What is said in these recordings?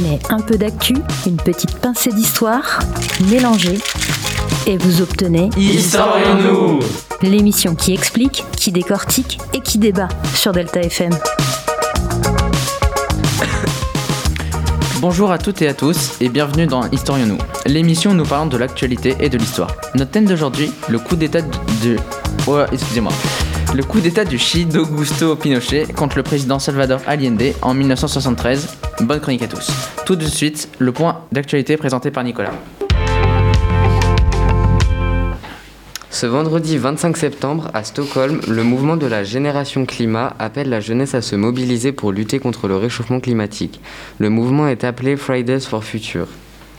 prenez un peu d'actu, une petite pincée d'histoire, mélangez et vous obtenez Historions-nous l'émission qui explique, qui décortique et qui débat sur Delta FM. Bonjour à toutes et à tous et bienvenue dans Historions-nous, l'émission où nous parlons de l'actualité et de l'histoire. Notre thème d'aujourd'hui, le coup d'état de... Oh, excusez-moi. Le coup d'état du Chili d'Augusto Pinochet contre le président Salvador Allende en 1973. Bonne chronique à tous. Tout de suite, le point d'actualité présenté par Nicolas. Ce vendredi 25 septembre, à Stockholm, le mouvement de la Génération Climat appelle la jeunesse à se mobiliser pour lutter contre le réchauffement climatique. Le mouvement est appelé Fridays for Future.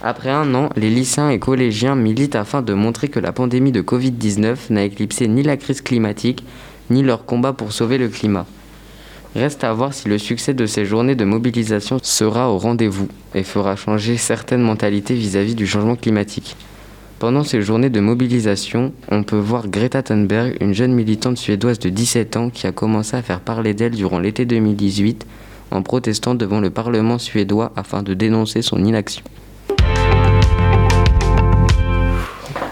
Après un an, les lycéens et collégiens militent afin de montrer que la pandémie de Covid-19 n'a éclipsé ni la crise climatique, ni leur combat pour sauver le climat. Reste à voir si le succès de ces journées de mobilisation sera au rendez-vous et fera changer certaines mentalités vis-à-vis du changement climatique. Pendant ces journées de mobilisation, on peut voir Greta Thunberg, une jeune militante suédoise de 17 ans qui a commencé à faire parler d'elle durant l'été 2018 en protestant devant le Parlement suédois afin de dénoncer son inaction.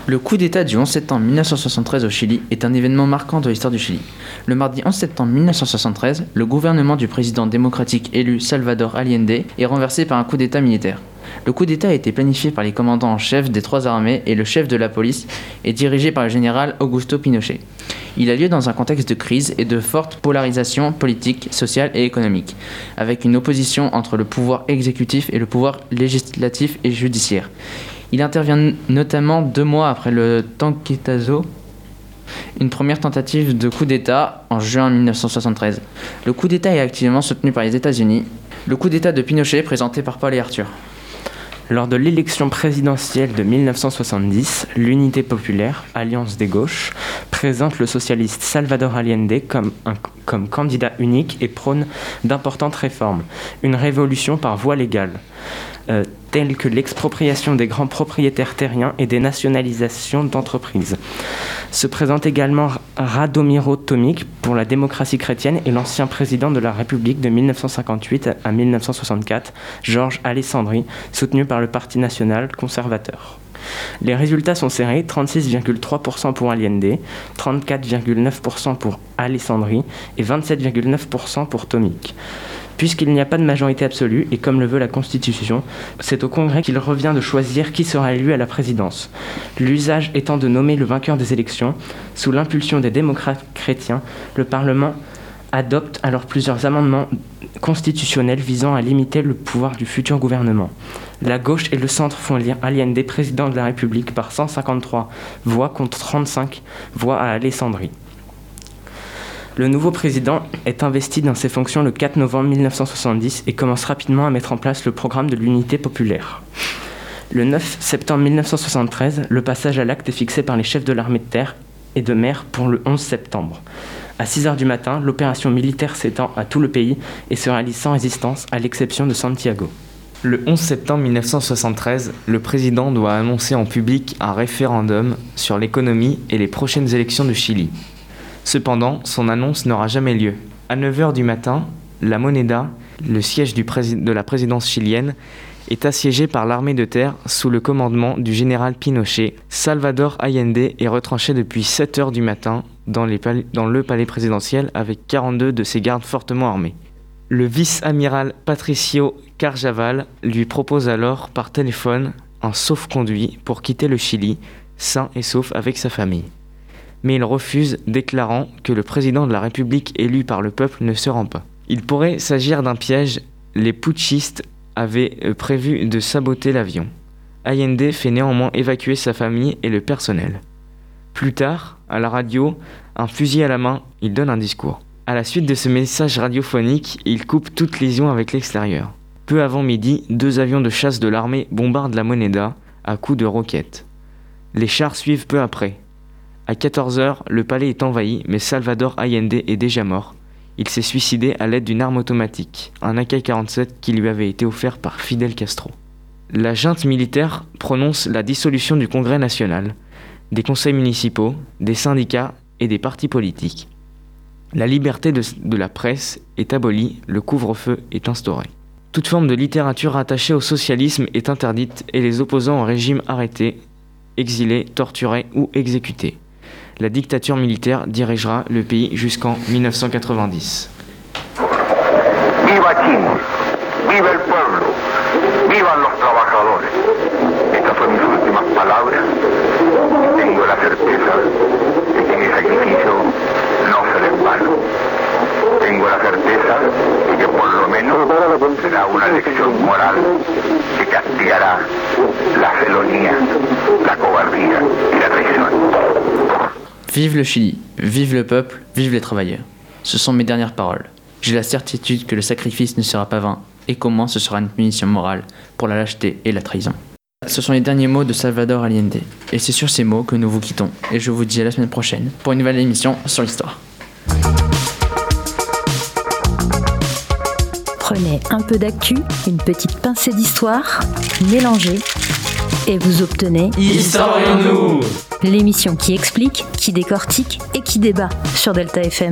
Le coup d'État du 11 septembre 1973 au Chili est un événement marquant de l'histoire du Chili. Le mardi 11 septembre 1973, le gouvernement du président démocratique élu Salvador Allende est renversé par un coup d'État militaire. Le coup d'État a été planifié par les commandants en chef des trois armées et le chef de la police est dirigé par le général Augusto Pinochet. Il a lieu dans un contexte de crise et de forte polarisation politique, sociale et économique, avec une opposition entre le pouvoir exécutif et le pouvoir législatif et judiciaire. Il intervient notamment deux mois après le Tanquetazo, une première tentative de coup d'État en juin 1973. Le coup d'État est activement soutenu par les États-Unis. Le coup d'État de Pinochet présenté par Paul et Arthur. Lors de l'élection présidentielle de 1970, l'Unité populaire, Alliance des gauches, présente le socialiste Salvador Allende comme, comme candidat unique et prône d'importantes réformes, une révolution par voie légale, euh, telles que l'expropriation des grands propriétaires terriens et des nationalisations d'entreprises. Se présente également Radomiro Tomic pour la démocratie chrétienne et l'ancien président de la République de 1958 à 1964, Georges Alessandri, soutenu par le Parti national conservateur. Les résultats sont serrés 36,3% pour Allende, 34,9% pour Alessandri et 27,9% pour Tomic. Puisqu'il n'y a pas de majorité absolue, et comme le veut la Constitution, c'est au Congrès qu'il revient de choisir qui sera élu à la présidence. L'usage étant de nommer le vainqueur des élections, sous l'impulsion des démocrates chrétiens, le Parlement adopte alors plusieurs amendements constitutionnels visant à limiter le pouvoir du futur gouvernement. La gauche et le centre font élire Allende président de la République par 153 voix contre 35 voix à Alessandrie. Le nouveau président est investi dans ses fonctions le 4 novembre 1970 et commence rapidement à mettre en place le programme de l'unité populaire. Le 9 septembre 1973, le passage à l'acte est fixé par les chefs de l'armée de terre et de mer pour le 11 septembre. À 6 heures du matin, l'opération militaire s'étend à tout le pays et se réalise sans résistance, à l'exception de Santiago. Le 11 septembre 1973, le président doit annoncer en public un référendum sur l'économie et les prochaines élections de Chili. Cependant, son annonce n'aura jamais lieu. À 9h du matin, la Moneda, le siège de la présidence chilienne, est assiégé par l'armée de terre sous le commandement du général Pinochet. Salvador Allende est retranché depuis 7 heures du matin dans, dans le palais présidentiel avec 42 de ses gardes fortement armés. Le vice-amiral Patricio Carjaval lui propose alors par téléphone un sauf-conduit pour quitter le Chili, sain et sauf avec sa famille mais il refuse, déclarant que le président de la République élu par le peuple ne se rend pas. Il pourrait s'agir d'un piège, les putschistes avaient euh, prévu de saboter l'avion. Allende fait néanmoins évacuer sa famille et le personnel. Plus tard, à la radio, un fusil à la main, il donne un discours. À la suite de ce message radiophonique, il coupe toute liaison avec l'extérieur. Peu avant midi, deux avions de chasse de l'armée bombardent la Moneda à coups de roquettes. Les chars suivent peu après. À 14h, le palais est envahi, mais Salvador Allende est déjà mort. Il s'est suicidé à l'aide d'une arme automatique, un AK-47 qui lui avait été offert par Fidel Castro. La junte militaire prononce la dissolution du Congrès national, des conseils municipaux, des syndicats et des partis politiques. La liberté de, de la presse est abolie, le couvre-feu est instauré. Toute forme de littérature rattachée au socialisme est interdite et les opposants au régime arrêtés, exilés, torturés ou exécutés. La dictature militaire dirigera le pays jusqu'en 1990. Viva Chile, viva el pueblo, vivan los trabajadores. Estas son mis últimas palabras. Tengo la certeza de que mi sacrificio no será en vano. Tengo la certeza de que por lo menos será una lección moral que castigará Vive le Chili, vive le peuple, vive les travailleurs. Ce sont mes dernières paroles. J'ai la certitude que le sacrifice ne sera pas vain et qu'au moins ce sera une punition morale pour la lâcheté et la trahison. Ce sont les derniers mots de Salvador Allende. Et c'est sur ces mots que nous vous quittons. Et je vous dis à la semaine prochaine pour une nouvelle émission sur l'histoire. Prenez un peu d'actu, une petite pincée d'histoire, mélangez et vous obtenez Historions-nous l'émission qui explique, qui décortique et qui débat sur Delta FM.